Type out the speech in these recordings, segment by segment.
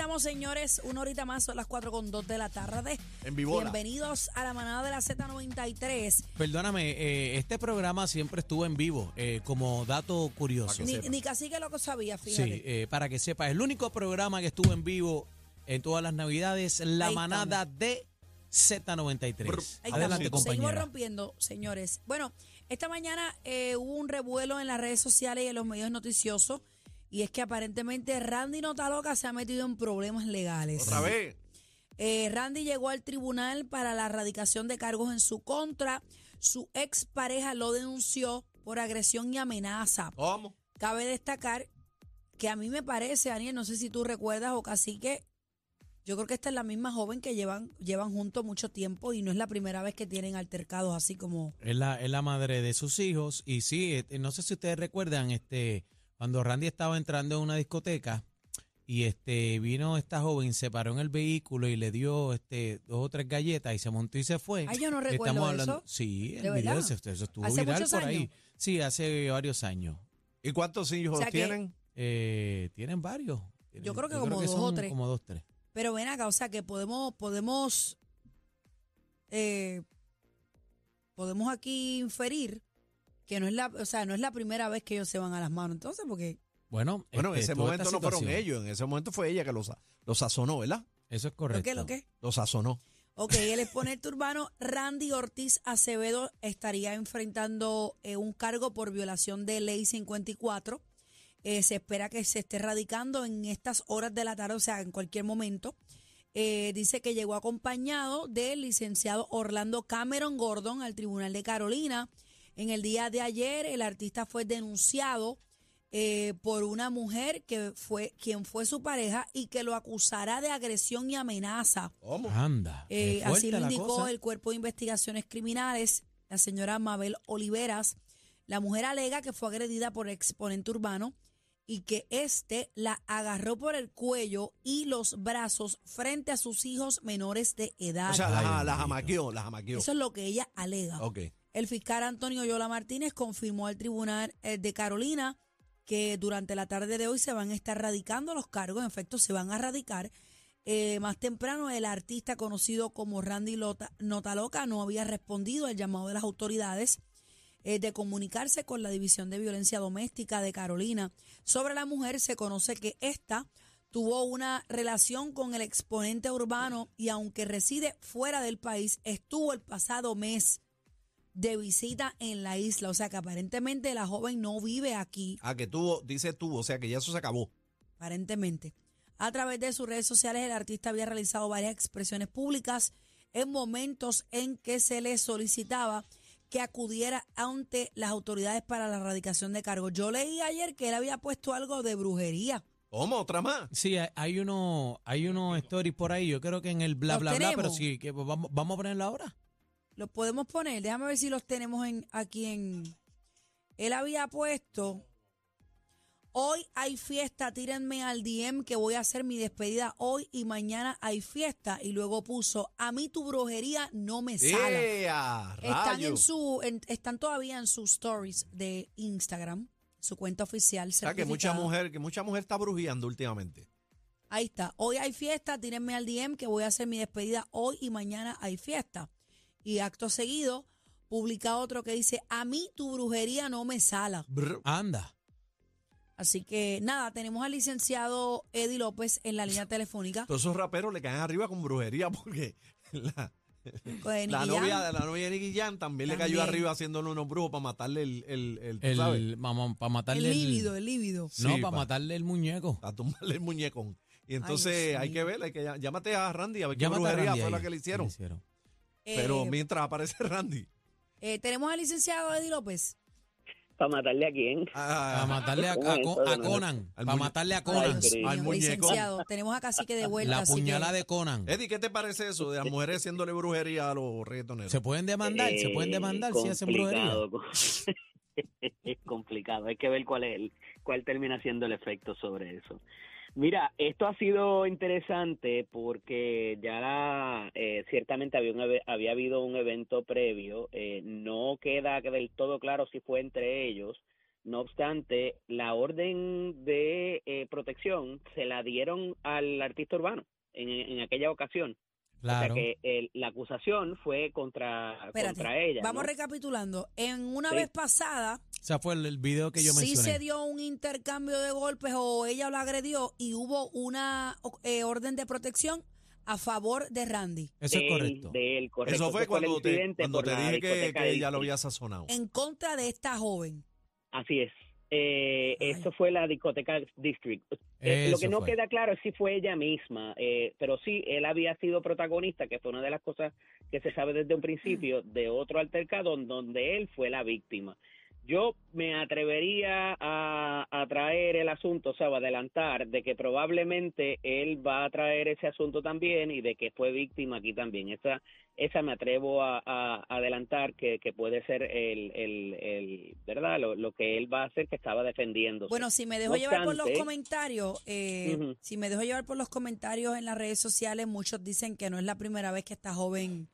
Estamos, señores. Una horita más, son las 4 con 2 de la tarde. En vivola. Bienvenidos a la manada de la Z93. Perdóname, eh, este programa siempre estuvo en vivo, eh, como dato curioso. Ni, ni casi que lo que sabía, fíjate. Sí, eh, para que sepas, el único programa que estuvo en vivo en todas las navidades, la Ahí manada de Z93. Ahí Adelante, estamos. Seguimos rompiendo, señores. Bueno, esta mañana eh, hubo un revuelo en las redes sociales y en los medios noticiosos. Y es que aparentemente Randy Notaloca se ha metido en problemas legales. Otra vez. Eh, Randy llegó al tribunal para la erradicación de cargos en su contra. Su expareja lo denunció por agresión y amenaza. ¿Cómo? Cabe destacar que a mí me parece, Daniel, no sé si tú recuerdas o cacique, yo creo que esta es la misma joven que llevan, llevan juntos mucho tiempo y no es la primera vez que tienen altercados así como... Es la, es la madre de sus hijos. Y sí, este, no sé si ustedes recuerdan, este, cuando Randy estaba entrando en una discoteca y este vino esta joven, se paró en el vehículo y le dio este dos o tres galletas y se montó y se fue. Ay, yo no recuerdo eso. Sí, el ¿De video verdad? eso estuvo ¿Hace viral muchos por ahí. años? Sí, hace varios años. ¿Y cuántos hijos O sea que- tienen? Eh, tienen varios. Yo creo que como dos son o tres. Como dos, tres. Pero ven acá, o sea que podemos, podemos, eh, podemos aquí inferir que no es la, o sea, no es la primera vez que ellos se van a las manos. Entonces, porque Bueno, Bueno, en este, ese momento no fueron ellos, en ese momento fue ella que los, los sazonó, ¿verdad? Eso es ¿lo correcto. qué, lo qué? Los sazonó. Ok, el exponente urbano Randy Ortiz Acevedo estaría enfrentando eh, un cargo por violación de ley 54. Eh, se espera que se esté radicando en estas horas de la tarde, o sea, en cualquier momento. Eh, dice que llegó acompañado del licenciado Orlando Cameron Gordon al Tribunal de Carolina. En el día de ayer, el artista fue denunciado eh, por una mujer que fue quien fue su pareja y que lo acusará de agresión y amenaza. ¿Cómo? Anda. Eh, así lo la indicó el Cuerpo de Investigaciones Criminales, la señora Mabel Oliveras. La mujer alega que fue agredida por el exponente urbano y que éste la agarró por el cuello y los brazos frente a sus hijos menores de edad. O sea, la, la bendito. jamaqueó, la jamaqueó. Eso es lo que ella alega. Ok. El fiscal Antonio Yola Martínez confirmó al Tribunal eh, de Carolina que durante la tarde de hoy se van a estar radicando los cargos, en efecto se van a radicar. Eh, más temprano el artista conocido como Randy Lota, Notaloca no había respondido al llamado de las autoridades eh, de comunicarse con la División de Violencia Doméstica de Carolina. Sobre la mujer se conoce que esta tuvo una relación con el exponente urbano y aunque reside fuera del país, estuvo el pasado mes de visita en la isla. O sea que aparentemente la joven no vive aquí, Ah, que tuvo, dice tuvo, o sea que ya eso se acabó. aparentemente. A través de sus redes sociales el artista había realizado varias expresiones públicas en momentos en que se le solicitaba que acudiera ante las autoridades para la erradicación de cargos. Yo leí ayer que él había puesto algo de brujería. ¿Cómo? ¿Otra más? Sí, hay- uno, hay unos stories por ahí. Yo creo que en el bla ¿Los bla bla, pero sí, que vamos, vamos a ponerla ahora. Los podemos poner, déjame ver si los tenemos en, aquí en... Él había puesto, hoy hay fiesta, tírenme al DM que voy a hacer mi despedida hoy y mañana hay fiesta. Y luego puso, a mí tu brujería no me sala. ¡Ea! Están, en su, en- están todavía en sus stories de Instagram, su cuenta oficial. O sea que mucha certificada. mujer, que mucha mujer está brujeando últimamente. Ahí está. Hoy hay fiesta, tírenme al DM que voy a hacer mi despedida hoy y mañana hay fiesta. Y acto seguido, publica otro que dice, a mí tu brujería no me sala. Brr. Anda. Así que nada, tenemos al licenciado Eddie López en la línea telefónica. Todos esos raperos le caen arriba con brujería porque la, con Nicky la novia, la novia de Nicky Jam también, le cayó arriba haciéndole unos brujos para matarle el, el, el, sabes, El, para El matarle líbido, el líbido. No, Sí, para pa- matarle el muñeco. a tumbarle el muñecón. Y entonces hay que ver, hay que llámate a Randy a ver qué Llámate a brujería Randy fue ahí. la que le hicieron. Pero Eh, mientras aparece Randy, eh, tenemos al licenciado Eddie López. ¿Para matarle a quién? a- Para matarle a. Conan. Para matarle a Ay, Conan. Cristo. al muñeco. licenciado, tenemos a Cacique de vuelta. La así que- puñalada de Conan. Eddie, ¿qué te parece eso de las mujeres haciéndole brujería a los reggaetoneros? ¿Se pueden demandar? ¿Se pueden Eh, demandar si hacen brujería? complicado. es complicado. Hay que ver cuál es el, cuál termina siendo el efecto sobre eso. Mira, esto ha sido interesante porque ya la- eh, ciertamente había, un, había habido un evento previo. eh, no queda del todo claro si fue entre ellos. No obstante, la orden de eh, protección se la dieron al artista urbano en, en aquella ocasión. Claro. O sea que el- la acusación fue contra, Espérate, contra ella. Vamos ¿no? recapitulando. En una Sí. vez pasada, O sea, fue el, el video que yo sí mencioné. se dio un intercambio de golpes o ella lo agredió y hubo una eh, orden de protección a favor de Randy. Eso es él, correcto. de él, correcto. Eso fue cuando te, cuando te dije que, que ella lo había sazonado. En contra de esta joven. Así es. Eh, eso fue la discoteca District. Eh, lo Eso que no fue. queda claro es si fue ella misma, eh, pero sí, él había sido protagonista, que fue una de las cosas que se sabe desde un principio, de otro altercado en donde él fue la víctima. Yo me atrevería a, a traer el asunto, o sea, a adelantar de que probablemente él va a traer ese asunto también y de que fue víctima aquí también. Esa, esa me atrevo a, a adelantar que, que puede ser el, el, el ¿verdad? Lo, lo que él va a hacer que estaba defendiendo. Bueno, si me dejo No llevar por los comentarios, eh, si me dejo llevar por los comentarios en las redes sociales, muchos dicen que no es la primera vez que esta joven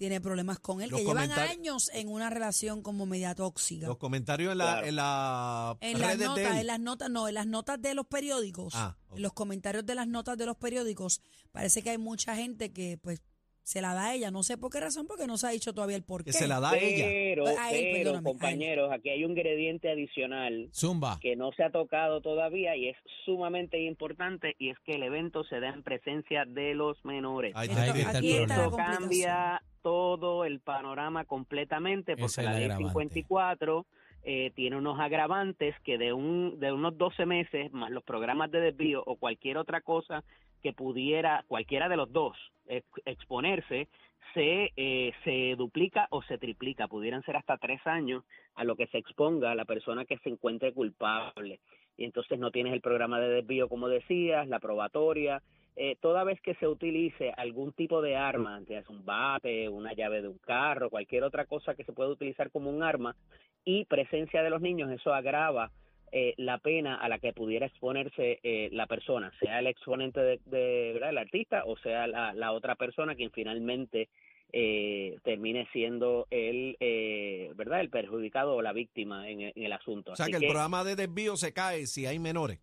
tiene problemas con él, Los que llevan años en una relación como media tóxica. Los comentarios en la, Claro. en la En las redes de notas, él. en las notas, no, en las notas de los periódicos, Ah, en los comentarios de las notas de los periódicos, parece que hay mucha gente que pues se la da a ella, no sé por qué razón, porque no se ha dicho todavía el por qué. que se la da a ella. Pero, A él, pero, compañeros, aquí hay un ingrediente adicional Zumba. que no se ha tocado todavía y es sumamente importante y es que el evento se da en presencia de los menores. Ahí Esto- está, Ahí está el aquí está la complicación. cambia todo el panorama completamente porque es la ley agravante. 54 eh, tiene unos agravantes que de un de unos 12 meses más los programas de desvío o cualquier otra cosa que pudiera cualquiera de los dos ex- exponerse se eh, se duplica o se triplica. Pudieran ser hasta tres años a lo que se exponga la persona que se encuentre culpable. Y entonces no tienes el programa de desvío como decías la probatoria eh, toda vez que se utilice algún tipo de arma, ya sea un bate, una llave de un carro, cualquier otra cosa que se pueda utilizar como un arma, y presencia de los niños, eso agrava eh, la pena a la que pudiera exponerse eh, la persona, sea el exponente de, de, ¿verdad? el artista o sea la, la otra persona quien finalmente eh, termine siendo el, eh, ¿verdad? el perjudicado o la víctima en, el- en el asunto. O sea Así que el que, programa de desvío se cae si hay menores.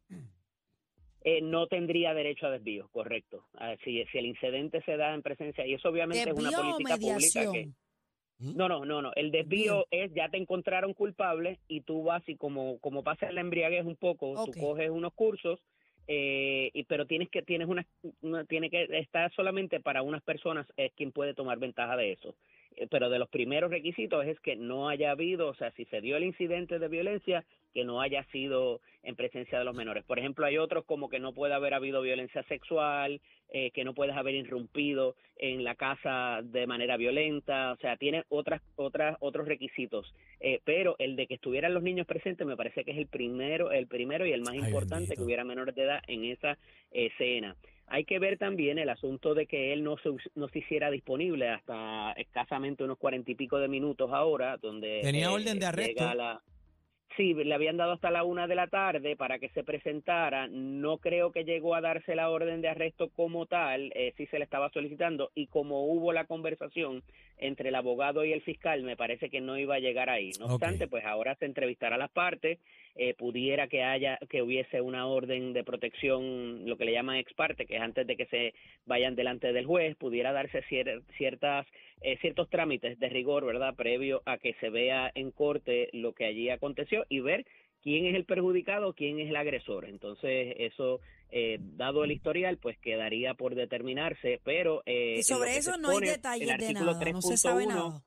Eh, no tendría derecho a desvío, correcto. Ah, si, si el incidente se da en presencia, y eso obviamente es una política pública que... No, no, no, no. El desvío es ya te encontraron culpable y tú vas y como como pasa la embriaguez un poco, Ok. tú coges unos cursos, eh, y pero tienes que tienes una, una- tiene que estar solamente para unas personas es quien puede tomar ventaja de eso. Pero de los primeros requisitos es que no haya habido, o sea, si se dio el incidente de violencia, que no haya sido en presencia de los menores. Por ejemplo, hay otros como que no puede haber habido violencia sexual, eh, que no puedes haber irrumpido en la casa de manera violenta, o sea, tiene otras, otras, otros requisitos. Eh, pero el de que estuvieran los niños presentes me parece que es el primero, el primero y el más Ay, importante bendito. que hubiera menores de edad en esa escena. Hay que ver también el asunto de que él no se, no se hiciera disponible hasta escasamente unos cuarenta y pico de minutos ahora, donde Tenía eh, orden de arresto. la- Sí, le habían dado hasta la una de la tarde para que se presentara. No creo que llegó a darse la orden de arresto como tal, eh, sí se le estaba solicitando, y como hubo la conversación entre el abogado y el fiscal, me parece que no iba a llegar ahí. No obstante, pues ahora se entrevistará a las partes, eh, pudiera que haya que hubiese una orden de protección, lo que le llaman ex parte, que es antes de que se vayan delante del juez, pudiera darse cier- ciertas eh, ciertos trámites de rigor, ¿verdad? Previo a que se vea en corte lo que allí aconteció y ver quién es el perjudicado, quién es el agresor. Entonces, eso, eh, dado el historial, pues quedaría por determinarse, pero... Eh, Y sobre eso no hay detalles de nada, no se sabe 3.1, nada.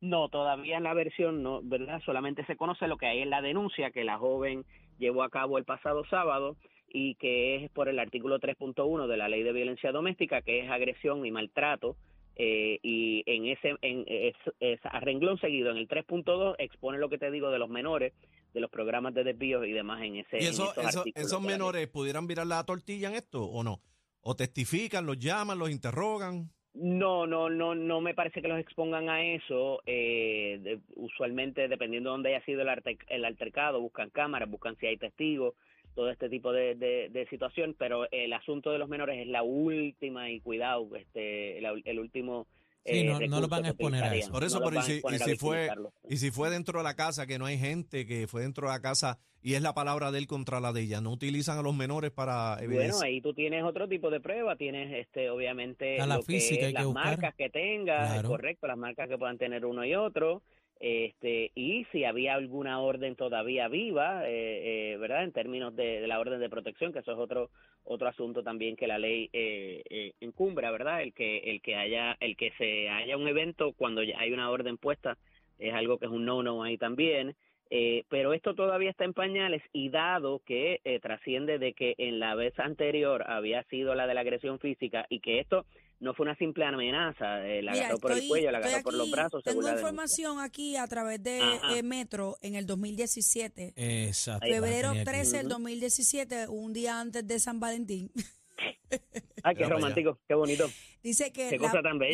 no, todavía en la versión no, ¿verdad? Solamente se conoce lo que hay en la denuncia que la joven llevó a cabo el pasado sábado y que es por el artículo 3.1 de la Ley de Violencia Doméstica, que es agresión y maltrato. eh, y en ese en es, es a renglón seguido en el 3.2 expone lo que te digo de los menores de los programas de desvíos y demás en ese ¿Y en esos eso- menores pudieran virar la tortilla en esto o no? ¿O testifican, los llaman, los interrogan? No, no, no, no me parece que los expongan a eso. Eh, de- usualmente, dependiendo de dónde haya sido el, arte- el altercado, buscan cámaras, buscan si hay testigos, todo este tipo de, de, de situación. Pero el asunto de los menores es la última y cuidado, este, la- el último. Sí, eh, no- no recurso los van a exponer a eso. Por eso, No pero y si, y fue, y si fue dentro de la casa, que no hay gente, que fue dentro de la casa y es la palabra de él contra la de ella, ¿no utilizan a los menores para Bueno, ahí tú tienes otro tipo de prueba, tienes este obviamente A la lo que física es hay que las buscar. marcas que tenga, Claro. correcto, las marcas que puedan tener uno y otro, este y si había alguna orden todavía viva, eh, eh, ¿verdad? En términos de, de la orden de protección, que eso es otro otro asunto también que la ley eh, eh, encumbra, ¿verdad? El que el que haya el que se haya un evento cuando ya hay una orden puesta es algo que es un no no ahí también. Eh, pero esto todavía está en pañales y dado que eh, trasciende de que en la vez anterior había sido la de la agresión física y que esto no fue una simple amenaza, eh, la Mira, agarró por el cuello, la agarró por los brazos. según Tengo la información aquí a través de eh, Metro en el 2017. Exacto. Febrero Tenía aquí. 13 del Ujú. 2017, un día antes de San Valentín. Ay, qué romántico, qué bonito. Dice que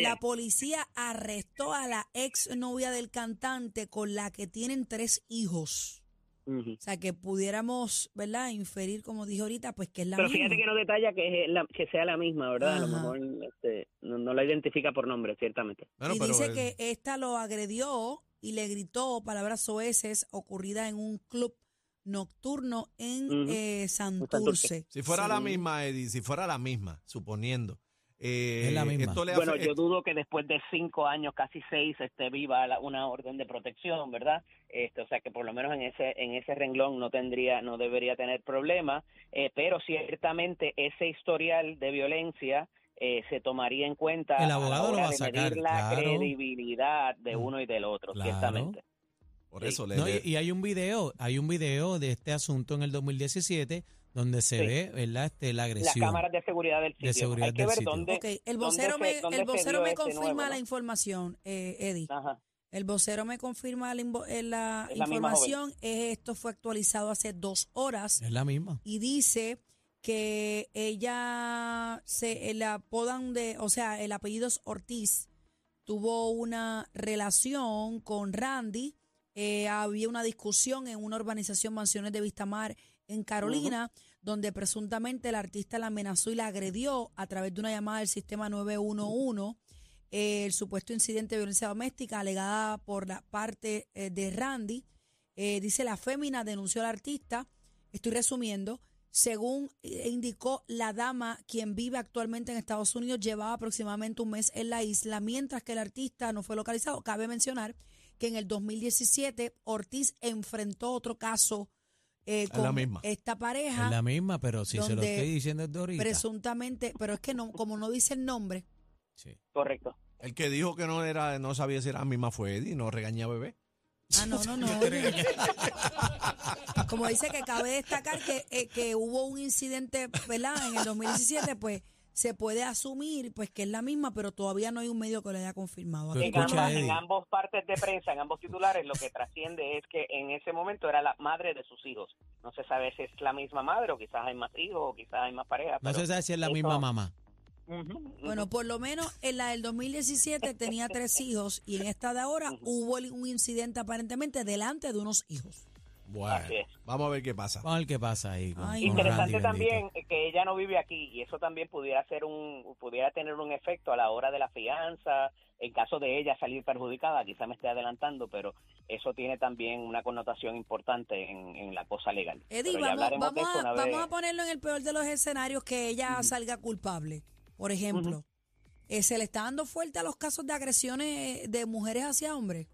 la policía arrestó a la ex novia del cantante con la que tienen tres hijos. O sea, que pudiéramos, ¿verdad? Inferir, como dije ahorita, pues que es la Pero misma. fíjate que no detalla que, es la- que sea la misma, ¿verdad? A lo mejor este, no, no la identifica por nombre, ciertamente. Bueno, y pero dice el- que esta lo agredió y le gritó palabras soeces ocurridas en un club nocturno en eh, Santurce. Santurce. si fuera Sí. la misma, Eddie, si fuera la misma, suponiendo. Eh, Es la misma. Esto le Bueno, yo dudo que después de cinco años, casi seis, esté viva la- una orden de protección, ¿verdad? Este, o sea que por lo menos en ese en ese renglón no tendría, no debería tener problema, eh, pero ciertamente ese historial de violencia eh, se tomaría en cuenta El a la abogado lo va a de sacar, medir la claro. credibilidad de Mm. uno y del otro, Claro. ciertamente. por eso le, No, le- y, y hay un video, hay un video de este asunto en el 2017 donde se Sí. ve, ¿verdad? Este, la Las agresión. cámaras de seguridad del sitio. De seguridad Hay que del ver sitio. dónde. Ok, el vocero me, el vocero me confirma nuevo, la ¿no? información, eh, Eddie. Ajá. El vocero me confirma la, eh, la Es información. Esto fue actualizado hace dos horas Es la misma. y dice que ella se la apodan de, o sea, el apellido es Ortiz. Tuvo una relación con Randy. eh, había una discusión en una urbanización Mansiones de Vistamar en Carolina, donde presuntamente el artista la amenazó y la agredió a través de una llamada del sistema 911. Eh, el supuesto incidente de violencia doméstica alegada por la parte eh, de Randy. Eh, dice la fémina denunció al artista. Estoy resumiendo. Según indicó la dama, quien vive actualmente en Estados Unidos, llevaba aproximadamente un mes en la isla, mientras que el artista no fue localizado. Cabe mencionar que en el 2017 Ortiz enfrentó otro caso eh, la misma. esta pareja, Es la misma, pero si se lo estoy diciendo desde ahorita. presuntamente, pero es que no, como no dice el nombre, Sí. Correcto. el que dijo que no era, no sabía si era la misma fue Eddie, no regaña a bebé. Ah, no, no, no. Como dice que cabe destacar que, eh, que hubo un incidente, ¿verdad? En el 2017, pues se puede asumir pues que es la misma, pero todavía no hay un medio que lo haya confirmado. En, ambas, en ambos partes de prensa, en ambos titulares, lo que trasciende es que en ese momento era la madre de sus hijos. No se sabe si es la misma madre o quizás hay más hijos o quizás hay más parejas. No se sabe si es la eso- misma mamá. Bueno, por lo menos en la del 2017 tenía tres hijos y en esta de ahora hubo un incidente aparentemente delante de unos hijos. Bueno, Así es. vamos a ver qué pasa. Vamos a ver qué pasa ahí. Con, Ay, con Interesante Randy, también bendito. que ella no vive aquí y eso también pudiera ser un pudiera tener un efecto a la hora de la fianza en caso de ella salir perjudicada quizá me esté adelantando pero eso tiene también una connotación importante en, en la cosa legal. Eddie, vamos, vamos, a, vamos vez. a ponerlo en el peor de los escenarios que ella salga culpable. Por ejemplo, eh, ¿se le está dando fuerte a los casos de agresiones de mujeres hacia hombres?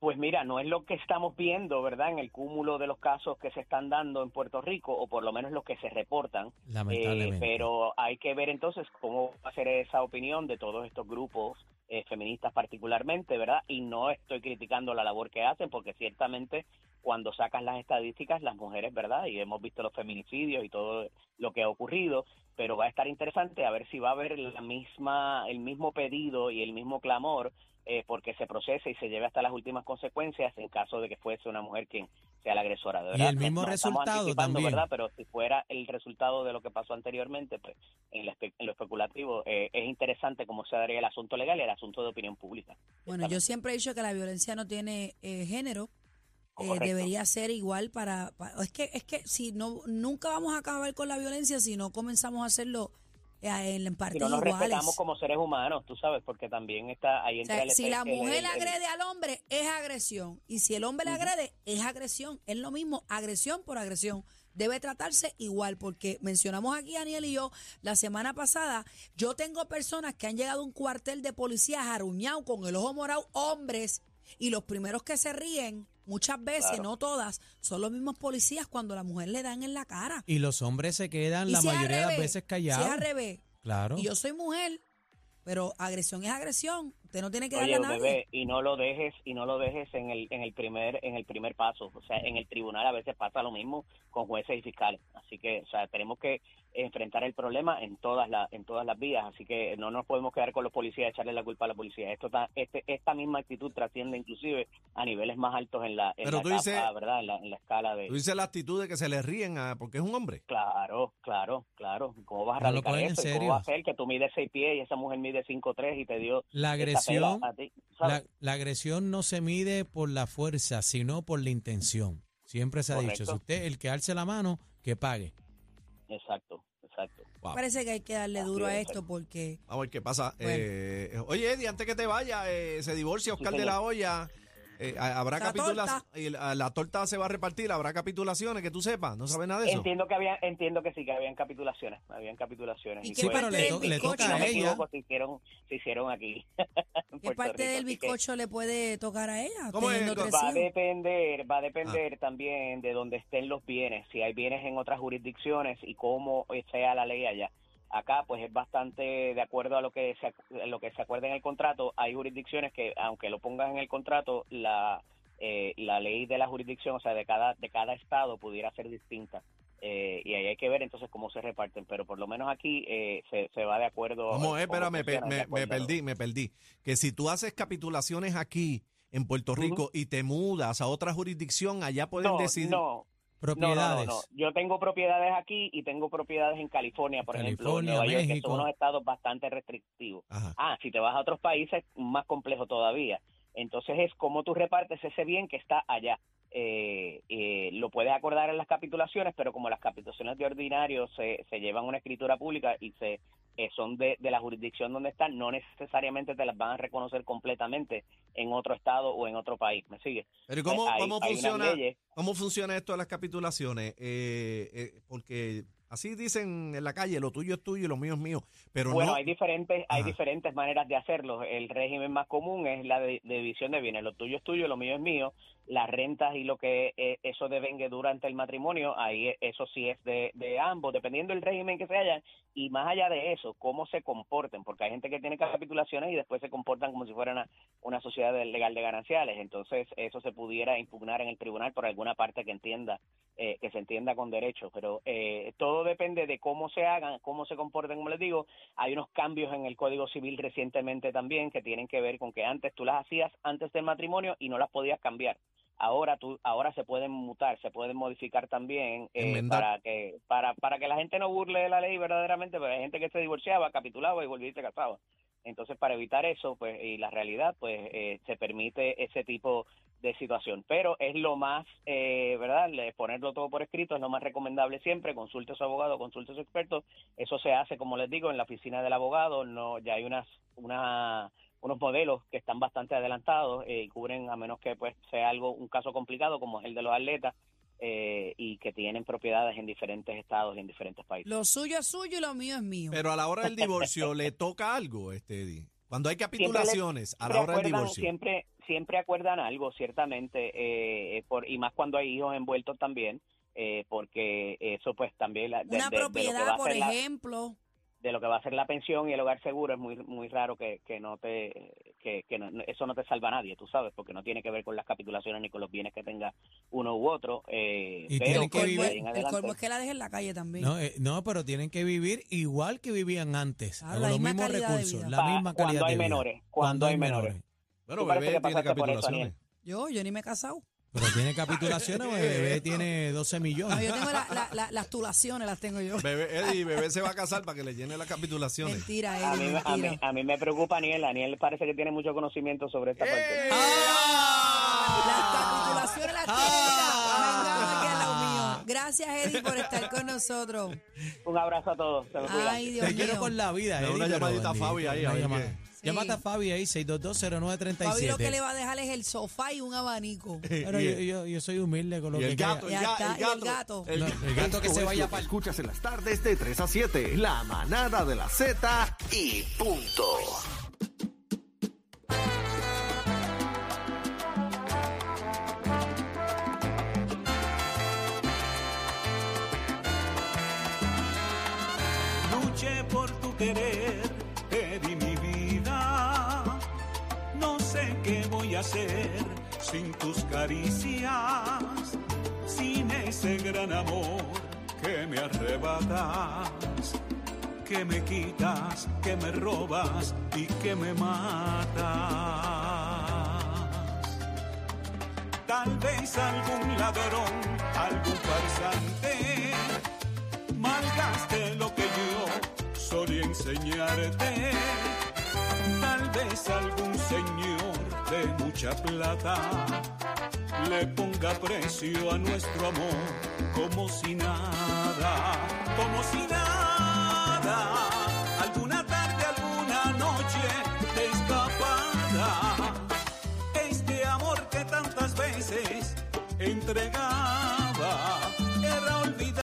Pues mira, no es lo que estamos viendo, ¿verdad? En el cúmulo de los casos que se están dando en Puerto Rico, o por lo menos los que se reportan. Lamentablemente. Eh, pero hay que ver entonces cómo va a ser esa opinión de todos estos grupos eh, feministas particularmente, ¿verdad? Y no estoy criticando la labor que hacen, porque ciertamente cuando sacas las estadísticas, las mujeres, ¿verdad? Y hemos visto los feminicidios y todo lo que ha ocurrido, pero va a estar interesante a ver si va a haber la misma, el mismo pedido y el mismo clamor eh, porque se procese y se lleve hasta las últimas consecuencias en caso de que fuese una mujer quien sea la agresora. De Y verdad, el mismo no resultado anticipando, también. ¿verdad? Pero si fuera el resultado de lo que pasó anteriormente, pues en, la en lo especulativo, eh, es interesante cómo se daría el asunto legal y el asunto de opinión pública. Bueno, yo siempre he dicho que la violencia no tiene eh, género. Eh, debería ser igual para, pa- es que es que si no nunca vamos a acabar con la violencia si no comenzamos a hacerlo en, en no nos iguales. respetamos como seres humanos, tú sabes, porque también está ahí O entra sea, el si la el- mujer el- agrede al hombre, es agresión. Y si el hombre le agrede, es agresión. Es lo mismo, agresión por agresión. Debe tratarse igual, porque mencionamos aquí, Daniel y yo, la semana pasada, yo tengo personas que han llegado a un cuartel de policía jaruñado con el ojo morado, hombres, y los primeros que se ríen, muchas veces, Claro. no todas, son los mismos policías cuando la mujer le dan en la cara. Y los hombres se quedan Y la si mayoría de las veces Si callados. es al revés, Claro. y yo soy mujer, pero agresión es agresión. Usted no tiene que Oye, darle a nadie. bebé, y no lo dejes y no lo dejes en el en el primer en el primer paso, o sea, en el tribunal a veces pasa lo mismo con jueces y fiscales, así que, o sea, tenemos que enfrentar el problema en todas las en todas las vías, así que no nos podemos quedar con los policías y echarle la culpa a la policía. Esto está, este esta misma actitud trasciende inclusive a niveles más altos en la en Pero la tú capa, dices- ¿verdad? En la, en la escala de Tú dices la actitud de que se le ríen a, porque es un hombre. Claro, claro, claro. ¿Cómo vas a radicar eso? ¿Y serio. ¿Cómo va a ser que tú mides seis pies y esa mujer mide cinco tres y te dio La esa la, la agresión no se mide por la fuerza, sino por la intención. Siempre se ha dicho, si usted, el que alce la mano, que pague. Exacto, exacto. Wow. Parece que hay que darle Así duro a es. esto porque A ver qué pasa. Bueno. Eh, oye, Eddie, antes que te vaya, eh, se divorcia Oscar de la Hoya. Eh, habrá La capitulaciones. La, la torta se va a repartir. Habrá capitulaciones que tú sepas. ¿No sabes nada de eso? Entiendo que había, entiendo que sí, que habían capitulaciones, habían capitulaciones. ¿Y Y qué fue- pero le parte to- del le bizcocho? toca a ella. se hicieron, se hicieron aquí. ¿Qué parte Rico, del que bizcocho le puede tocar a ella? Va a depender, va a depender también de dónde estén los bienes, si hay bienes en otras jurisdicciones y cómo sea la ley allá. Acá, pues es bastante de acuerdo a lo que se, lo que se acuerda en el contrato. Hay jurisdicciones que, aunque lo pongan en el contrato, la eh, la ley de la jurisdicción, o sea, de cada de cada estado pudiera ser distinta. Eh, y ahí hay que ver entonces cómo se reparten, pero por lo menos aquí eh, se, se va de acuerdo. ¿Cómo eh, es? cómo Espera, me, pe- funciona, de me- me acuerdo. perdí, me perdí. Que si tú haces capitulaciones aquí en Puerto Rico y te mudas a otra jurisdicción, allá pueden No, decidir. no, No, no, Propiedades. no, no. Yo tengo propiedades aquí y tengo propiedades en California, por ejemplo, California, Nueva York, que son unos estados bastante restrictivos. Ajá. Ah, si te vas a otros países, más complejo todavía. Entonces es cómo tú repartes ese bien que está allá. Eh, eh, lo puedes acordar en las capitulaciones, pero como las capitulaciones de ordinario se, se llevan una escritura pública y se eh, son de, de la jurisdicción donde están, no necesariamente te las van a reconocer completamente en otro estado o en otro país. ¿Me sigue? Pero ¿y ¿cómo, Hay- cómo hay funciona? ¿Cómo funciona esto de las capitulaciones? Eh, eh, porque así dicen en la calle, lo tuyo es tuyo y lo mío es mío. Pero Bueno, no. hay diferentes, hay diferentes maneras de hacerlo. El régimen más común es la de, de división de bienes. Lo tuyo es tuyo, lo mío es mío. Las rentas y lo que eh, eso devengue durante el matrimonio, ahí eh, eso sí es de, ambos, dependiendo del régimen que se haya. Y más allá de eso, cómo se comporten, porque hay gente que tiene capitulaciones y después se comportan como si fuera una, una sociedad legal de gananciales. Entonces, eso se pudiera impugnar en el tribunal por alguna parte que entienda, eh, que se entienda con derecho. Pero eh, todo depende de cómo se hagan, cómo se comporten, como les digo. Hay unos cambios en el Código Civil recientemente también que tienen que ver con que antes tú las hacías antes del matrimonio y no las podías cambiar. Ahora tú, ahora se pueden mutar, se pueden modificar también eh, para que para para que la gente no burle de la ley verdaderamente, pero hay gente que se divorciaba, capitulaba y volvía y se casaba. Entonces, para evitar eso, pues y la realidad, pues eh, se permite ese tipo de situación. Pero es lo más, eh, ¿verdad? Ponerlo todo por escrito es lo más recomendable siempre. Consulte a su abogado, consulte a su experto. Eso se hace, como les digo, en la oficina del abogado. No, ya hay unas, una unos modelos que están bastante adelantados eh, y cubren a menos que pues sea algo un caso complicado como es el de los atletas eh, y que tienen propiedades en diferentes estados y en diferentes países. Lo suyo es suyo y lo mío es mío. Pero a la hora del divorcio le toca algo, este Eddie. Cuando hay capitulaciones, a la hora del divorcio. Siempre, siempre acuerdan algo, ciertamente, eh, por, y más cuando hay hijos envueltos también, eh, porque eso pues también la- de, Una de- de lo que va propiedad, a por ser la- ejemplo. De lo que va a ser la pensión y el hogar seguro es muy muy raro que, que no te que, que no- eso no te salva a nadie tú sabes porque no tiene que ver con las capitulaciones ni con los bienes que tenga uno u otro eh, Y pero tienen que pues, El vivir- el adelante- colmo es que la deje en la calle también. No, eh, no, pero tienen que vivir igual que vivían antes, con la los misma mismos calidad de recursos, vida. la misma cuando calidad hay de vida. menores, cuando hay menores. Bueno, Tú parece bebé que tiene eso, capitulaciones. Yo, yo ni me he casado. Pero tiene capitulaciones, porque bebé tiene 12 No, millones. yo tengo la- la- la- las tulaciones, las tengo yo. Bebé, Eddie, bebé se va a casar para que le llene las capitulaciones. Mentira, a Eddie, mí, me- a, mí, a mí me preocupa Aniel Aniel parece que tiene mucho conocimiento sobre esta parte ¡Eh! Las capitulaciones las tiene. Venga, aquí al lado mío. Gracias, Eddie, por estar con nosotros. un abrazo a todos se me cuidan. Ay, Dios Te quiero mío. con la vida, Da Eddie, una pero llamadita a bendito, Fabi ahí, a una ver llamada. qué. Llámate a Fabi ahí, 6220937. Fabi lo que le va a dejar es el sofá y un abanico. Pero yo, yo, yo soy humilde con lo Y que el gato, el, Ya está, el y el gato. gato. el- No, el gato que se vaya para escuchas en las tardes de 3 a 7. La manada de la Z y punto. Luché por tu querer, qué voy a hacer sin tus caricias, sin ese gran amor que me arrebatas, que me quitas, que me robas y que me matas. Tal vez algún ladrón, algún farsante malgaste lo que yo solía enseñarte. Tal vez algún señor de mucha plata le ponga precio a nuestro amor como si nada, como si nada. Alguna tarde, alguna noche de escapada. Este amor que tantas veces entregaste